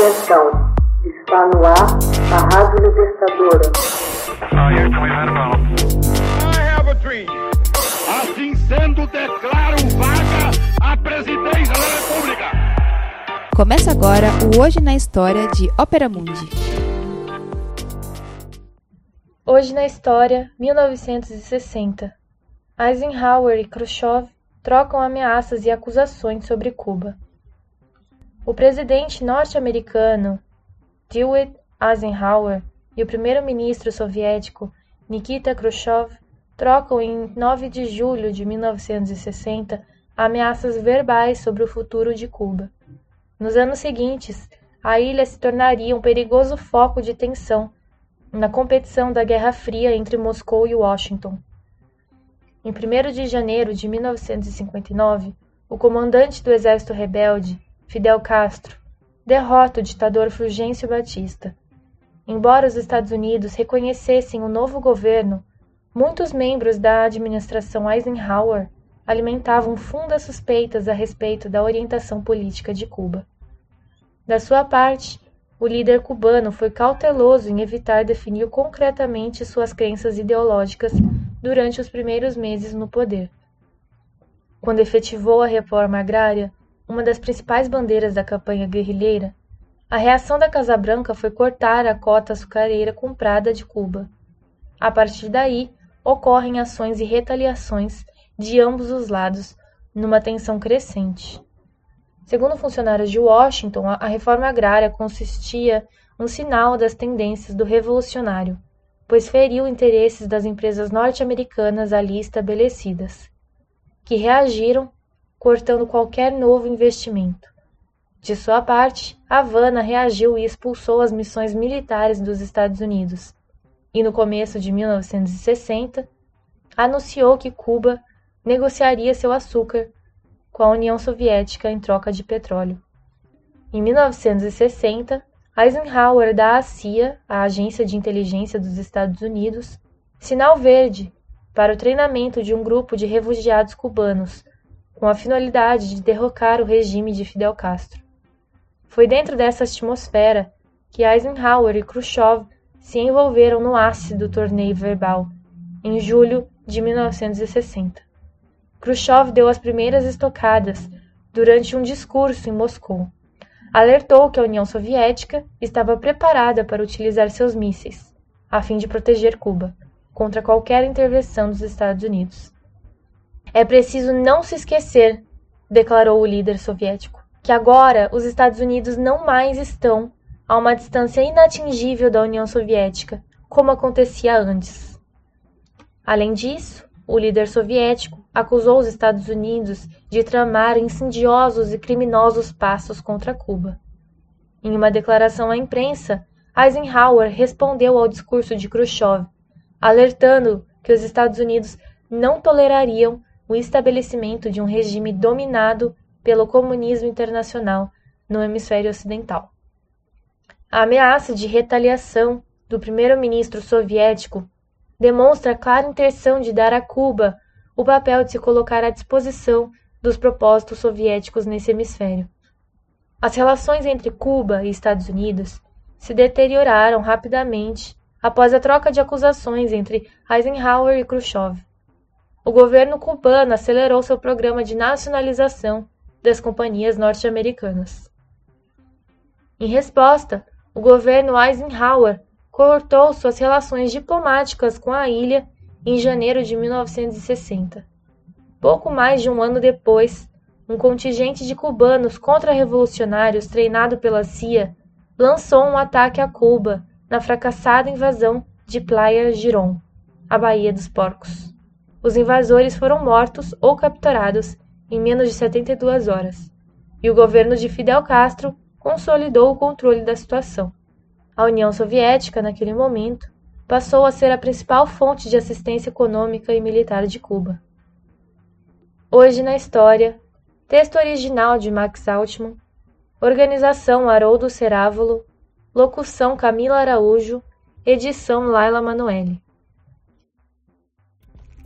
Atenção, está no ar a Rádio Libertadora. Assim sendo, declaro vaga a presidência da República. Começa agora o Hoje na História de Ópera Mundi. Hoje na História, 1960. Eisenhower e Khrushchev trocam ameaças e acusações sobre Cuba. O presidente norte-americano Dwight Eisenhower e o primeiro-ministro soviético Nikita Khrushchev trocam em 9 de julho de 1960 ameaças verbais sobre o futuro de Cuba. Nos anos seguintes, a ilha se tornaria um perigoso foco de tensão na competição da Guerra Fria entre Moscou e Washington. Em 1 de janeiro de 1959, o comandante do exército rebelde, Fidel Castro, derrota o ditador Fulgêncio Batista. Embora os Estados Unidos reconhecessem o novo governo, muitos membros da administração Eisenhower alimentavam fundas suspeitas a respeito da orientação política de Cuba. Da sua parte, o líder cubano foi cauteloso em evitar definir concretamente suas crenças ideológicas durante os primeiros meses no poder. Quando efetivou a reforma agrária, uma das principais bandeiras da campanha guerrilheira, a reação da Casa Branca foi cortar a cota açucareira comprada de Cuba. A partir daí, ocorrem ações e retaliações de ambos os lados, numa tensão crescente. Segundo funcionários de Washington, a reforma agrária consistia um sinal das tendências do revolucionário, pois feriu interesses das empresas norte-americanas ali estabelecidas, que reagiram cortando qualquer novo investimento. De sua parte, Havana reagiu e expulsou as missões militares dos Estados Unidos. E no começo de 1960, anunciou que Cuba negociaria seu açúcar com a União Soviética em troca de petróleo. Em 1960, Eisenhower dá à CIA, a Agência de Inteligência dos Estados Unidos, sinal verde para o treinamento de um grupo de refugiados cubanos com a finalidade de derrocar o regime de Fidel Castro. Foi dentro dessa atmosfera que Eisenhower e Khrushchev se envolveram no ácido torneio verbal, em julho de 1960. Khrushchev deu as primeiras estocadas durante um discurso em Moscou. Alertou que a União Soviética estava preparada para utilizar seus mísseis, a fim de proteger Cuba contra qualquer intervenção dos Estados Unidos. É preciso não se esquecer, declarou o líder soviético, que agora os Estados Unidos não mais estão a uma distância inatingível da União Soviética, como acontecia antes. Além disso, o líder soviético acusou os Estados Unidos de tramar insidiosos e criminosos passos contra Cuba. Em uma declaração à imprensa, Eisenhower respondeu ao discurso de Khrushchev, alertando que os Estados Unidos não tolerariam o estabelecimento de um regime dominado pelo comunismo internacional no hemisfério ocidental. A ameaça de retaliação do primeiro-ministro soviético demonstra a clara intenção de dar a Cuba o papel de se colocar à disposição dos propósitos soviéticos nesse hemisfério. As relações entre Cuba e Estados Unidos se deterioraram rapidamente após a troca de acusações entre Eisenhower e Khrushchev o governo cubano acelerou seu programa de nacionalização das companhias norte-americanas. Em resposta, o governo Eisenhower cortou suas relações diplomáticas com a ilha em janeiro de 1960. Pouco mais de um ano depois, um contingente de cubanos contra-revolucionários treinado pela CIA lançou um ataque a Cuba na fracassada invasão de Playa Girón, a Baía dos Porcos. Os invasores foram mortos ou capturados em menos de 72 horas, e o governo de Fidel Castro consolidou o controle da situação. A União Soviética, naquele momento, passou a ser a principal fonte de assistência econômica e militar de Cuba. Hoje na História, texto original de Max Altman, organização Haroldo Cerávolo, locução Camila Araújo, edição Laila Manoeli.